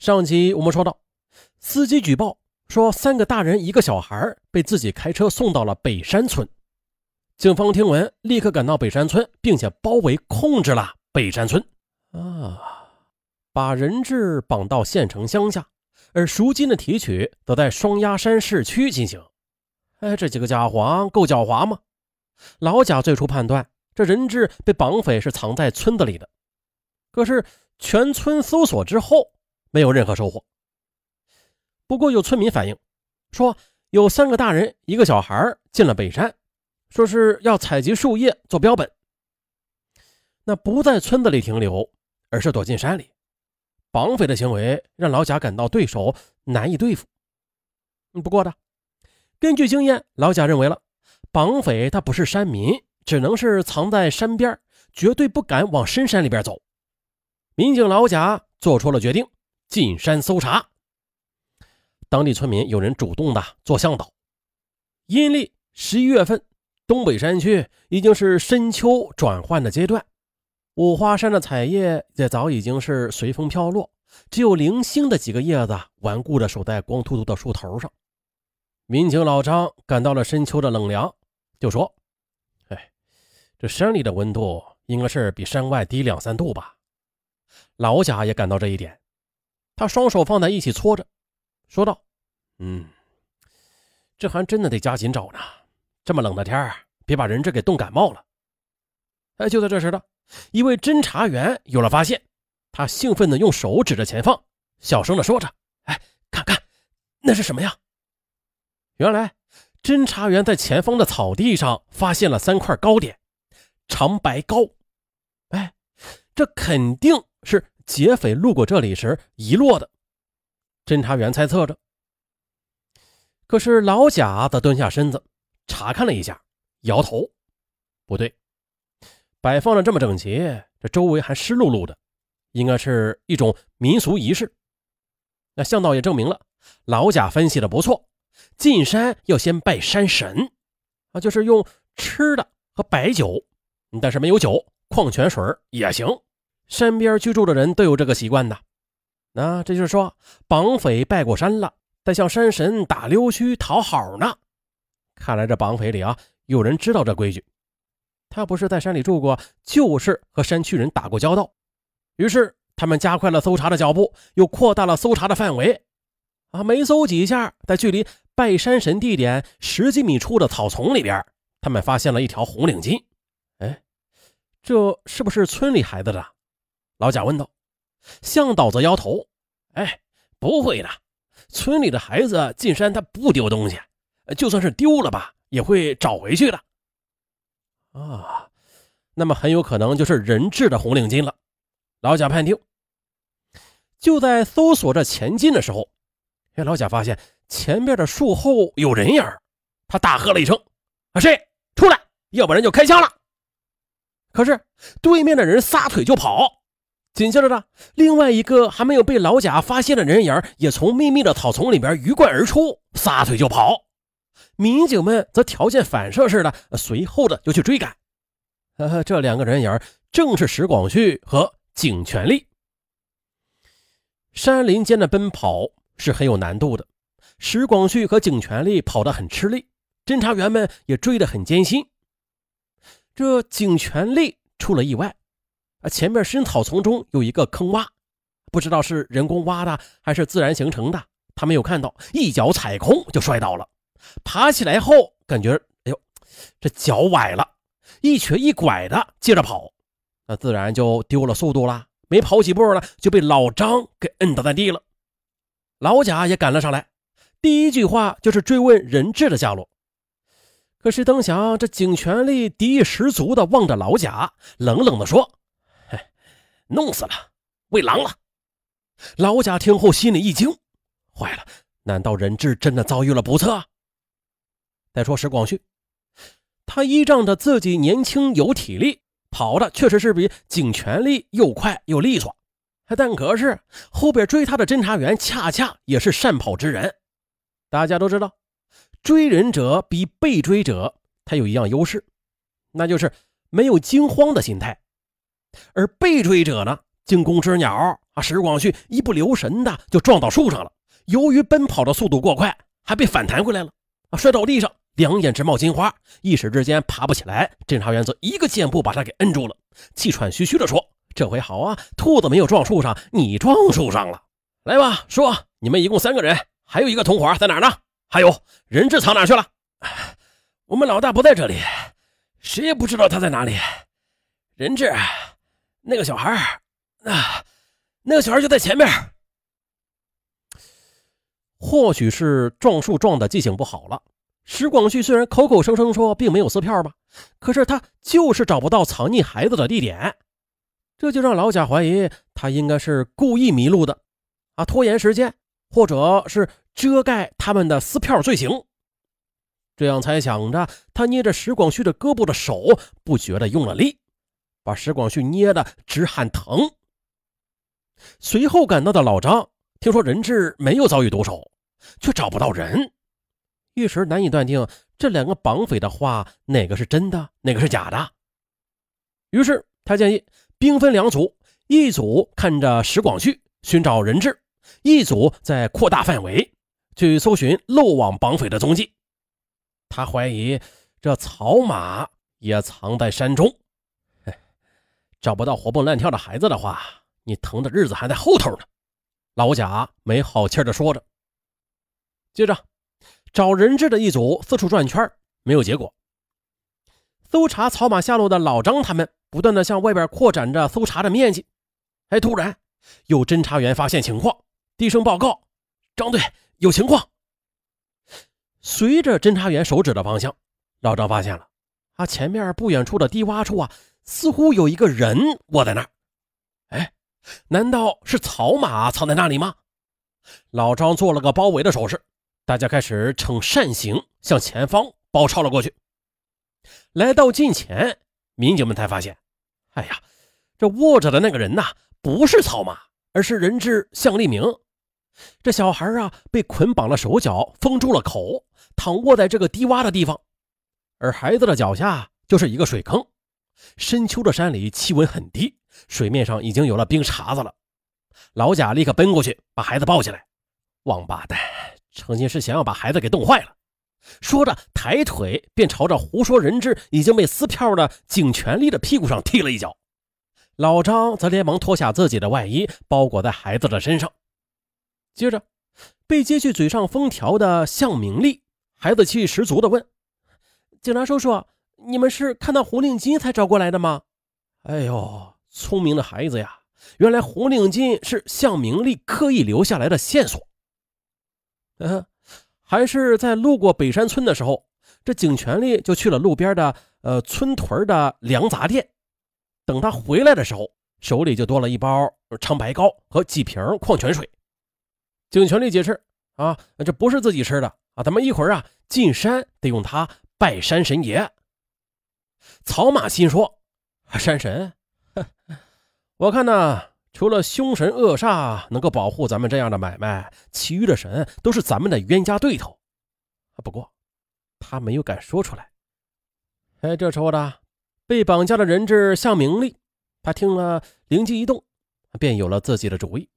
上集我们说到，司机举报说三个大人一个小孩被自己开车送到了北山村。警方听闻，立刻赶到北山村，并且包围控制了北山村。啊，把人质绑到县城乡下，而赎金的提取则在双鸭山市区进行。哎，这几个家伙够狡猾吗？老贾最初判断，这人质被绑匪是藏在村子里的。可是全村搜索之后。没有任何收获。不过有村民反映说，有三个大人一个小孩进了北山，说是要采集树叶做标本。那不在村子里停留，而是躲进山里。绑匪的行为让老贾感到对手难以对付。不过呢，根据经验，老贾认为了绑匪他不是山民，只能是藏在山边，绝对不敢往深山里边走。民警老贾做出了决定。进山搜查，当地村民有人主动的做向导。阴历十一月份，东北山区已经是深秋转换的阶段，五花山的彩叶也早已经是随风飘落，只有零星的几个叶子顽固的守在光秃秃的树头上。民警老张感到了深秋的冷凉，就说：“哎，这山里的温度应该是比山外低两三度吧？”老贾也感到这一点。他双手放在一起搓着，说道：“嗯，这还真的得加紧找呢。这么冷的天别把人质给冻感冒了。”哎，就在这时呢，一位侦查员有了发现，他兴奋地用手指着前方，小声地说着：“哎，看看，那是什么呀？”原来，侦查员在前方的草地上发现了三块糕点，长白糕。哎，这肯定是。劫匪路过这里时遗落的，侦查员猜测着。可是老贾则蹲下身子查看了一下，摇头：“不对，摆放的这么整齐，这周围还湿漉漉的，应该是一种民俗仪式。”那向导也证明了，老贾分析的不错，进山要先拜山神，啊，就是用吃的和白酒，但是没有酒，矿泉水也行。山边居住的人都有这个习惯的，那这就是说，绑匪拜过山了，在向山神打溜须讨好呢。看来这绑匪里啊，有人知道这规矩。他不是在山里住过，就是和山区人打过交道。于是他们加快了搜查的脚步，又扩大了搜查的范围。啊，没搜几下，在距离拜山神地点十几米处的草丛里边，他们发现了一条红领巾。哎，这是不是村里孩子的？老贾问道：“向导则摇头，哎，不会的，村里的孩子进山他不丢东西，就算是丢了吧，也会找回去的。啊，那么很有可能就是人质的红领巾了。”老贾判定。就在搜索着前进的时候，哎，老贾发现前面的树后有人影他大喝了一声：“啊，谁出来？要不然就开枪了！”可是对面的人撒腿就跑。紧接着呢，另外一个还没有被老贾发现的人影也从密密的草丛里边鱼贯而出，撒腿就跑。民警们则条件反射似的随后的就去追赶。这两个人影正是石广旭和景全力。山林间的奔跑是很有难度的，石广旭和景全力跑得很吃力，侦查员们也追得很艰辛。这景全力出了意外。啊，前面深草丛中有一个坑洼，不知道是人工挖的还是自然形成的。他没有看到，一脚踩空就摔倒了。爬起来后，感觉哎呦，这脚崴了，一瘸一拐的接着跑，那自然就丢了速度了。没跑几步呢，就被老张给摁倒在地了。老贾也赶了上来，第一句话就是追问人质的下落。可是灯想，这警权力敌意十足的望着老贾，冷冷的说。弄死了，喂狼了！老贾听后心里一惊，坏了，难道人质真的遭遇了不测？再说石广旭，他依仗着自己年轻有体力，跑的确实是比警全力又快又利索，但可是后边追他的侦查员恰恰也是善跑之人。大家都知道，追人者比被追者他有一样优势，那就是没有惊慌的心态。而被追者呢，惊弓之鸟啊，石广旭一不留神的就撞到树上了。由于奔跑的速度过快，还被反弹回来了，啊，摔到地上，两眼直冒金花，一时之间爬不起来。侦查员则一个箭步把他给摁住了，气喘吁吁的说：“这回好啊，兔子没有撞树上，你撞树上了。来吧，说，你们一共三个人，还有一个同伙在哪呢？还有人质藏哪去了？我们老大不在这里，谁也不知道他在哪里。人质，那个小孩，那那个小孩就在前面。”或许是撞树撞的记性不好了，石广旭虽然口口声声说并没有撕票吧，可是他就是找不到藏匿孩子的地点，这就让老贾怀疑他应该是故意迷路的，啊，拖延时间，或者是遮盖他们的撕票罪行。这样猜想着，他捏着石广旭的胳膊的手不觉得用了力，把石广旭捏得直喊疼。随后赶到的老张。听说人质没有遭遇毒手，却找不到人，一时难以断定这两个绑匪的话哪个是真的，哪个是假的。于是他建议兵分两组，一组看着石广旭寻找人质，一组在扩大范围去搜寻漏网绑匪的踪迹。他怀疑这草马也藏在山中。找不到活蹦乱跳的孩子的话，你疼的日子还在后头呢。老贾没好气的说着，接着找人质的一组四处转圈，没有结果。搜查草马下落的老张他们不断的向外边扩展着搜查的面积。哎，突然有侦查员发现情况，低声报告：“张队有情况。”随着侦查员手指的方向，老张发现了啊，前面不远处的低洼处啊，似乎有一个人卧在那儿。哎。难道是草马藏在那里吗？老张做了个包围的手势，大家开始呈扇形向前方包抄了过去。来到近前，民警们才发现，哎呀，这卧着的那个人呐，不是草马，而是人质向立明。这小孩啊，被捆绑了手脚，封住了口，躺卧在这个低洼的地方，而孩子的脚下就是一个水坑。深秋的山里气温很低。水面上已经有了冰碴子了，老贾立刻奔过去把孩子抱起来。王八蛋，成心是想要把孩子给冻坏了。说着，抬腿便朝着胡说人质已经被撕票的景全力的屁股上踢了一脚。老张则连忙脱下自己的外衣包裹在孩子的身上。接着，被揭去嘴上封条的向明丽，孩子气十足地问：“警察叔叔，你们是看到红领巾才找过来的吗？”哎呦！聪明的孩子呀，原来红领巾是向明丽刻意留下来的线索。嗯，还是在路过北山村的时候，这景全力就去了路边的呃村屯的粮杂店。等他回来的时候，手里就多了一包长白膏和几瓶矿泉水。景全力解释啊，这不是自己吃的啊，咱们一会儿啊进山得用它拜山神爷。曹马心说，山神。我看呢，除了凶神恶煞能够保护咱们这样的买卖，其余的神都是咱们的冤家对头。不过，他没有敢说出来。哎，这时候的被绑架的人质向明丽，他听了灵机一动，便有了自己的主意。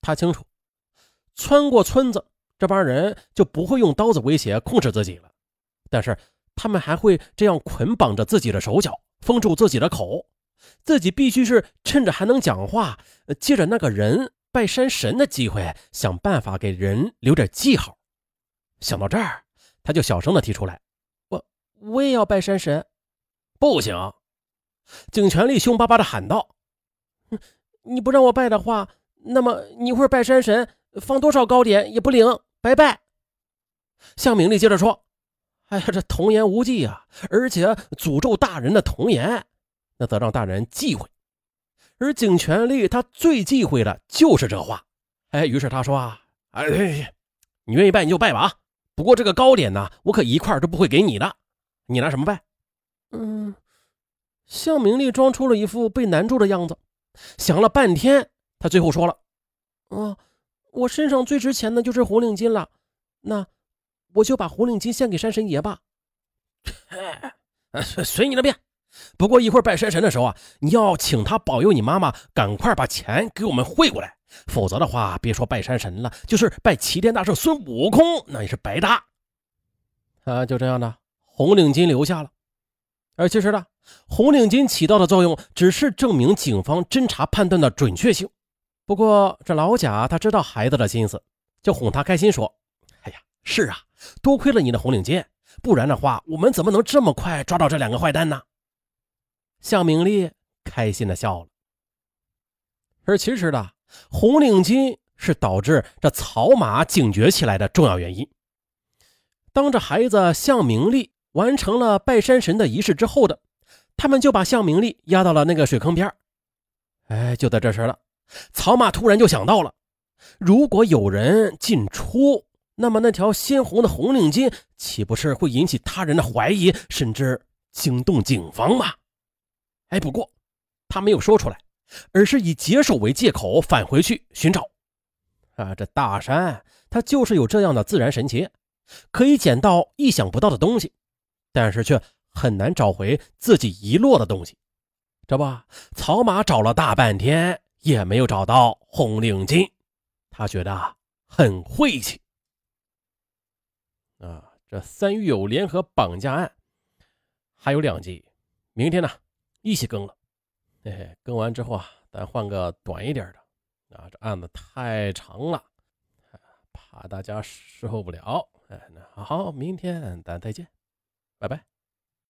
他清楚，穿过村子，这帮人就不会用刀子威胁控制自己了，但是他们还会这样捆绑着自己的手脚，封住自己的口。自己必须是趁着还能讲话，借着那个人拜山神的机会，想办法给人留点记号。想到这儿，他就小声的提出来：“我我也要拜山神。”不行！景全力凶巴巴的喊道：“你不让我拜的话，那么你一会儿拜山神放多少糕点也不灵，拜拜。”向明丽接着说：“哎呀，这童言无忌啊，而且诅咒大人的童言。”那则让大人忌讳，而景全力他最忌讳的就是这话。哎，于是他说：“啊，哎，你愿意拜你就拜吧啊！不过这个糕点呢，我可一块都不会给你的。你拿什么拜？”嗯，向明丽装出了一副被难住的样子，想了半天，他最后说了：“啊，我身上最值钱的就是红领巾了，那我就把红领巾献给山神爷吧。”随随你的便。不过一会儿拜山神的时候啊，你要请他保佑你妈妈赶快把钱给我们汇过来，否则的话，别说拜山神了，就是拜齐天大圣孙悟空，那也是白搭。啊，就这样的，红领巾留下了。而其实呢，红领巾起到的作用只是证明警方侦查判断的准确性。不过这老贾他知道孩子的心思，就哄他开心说：“，是啊，多亏了你的红领巾，不然的话，我们怎么能这么快抓到这两个坏蛋呢？”向明丽开心的笑了。而其实呢，红领巾是导致这草马警觉起来的重要原因。当着孩子向明丽。完成了拜山神的仪式之后的，他们就把向明丽压到了那个水坑边哎，就在这时了，草马突然就想到了，如果有人进出，那么那条鲜红的红领巾岂不是会引起他人的怀疑，甚至惊动警方吗？哎，不过他没有说出来，而是以解手为借口返回去寻找。啊，这大山它就是有这样的自然神奇，可以捡到意想不到的东西。但是却很难找回自己遗落的东西，这不，草马找了大半天也没有找到红领巾，他觉得很晦气。这三狱友联合绑架案还有两集，明天呢一起更了。嘿嘿，更完之后啊，咱换个短一点的。啊，这案子太长了，怕大家受不了。哎，那好，明天咱再见。拜拜。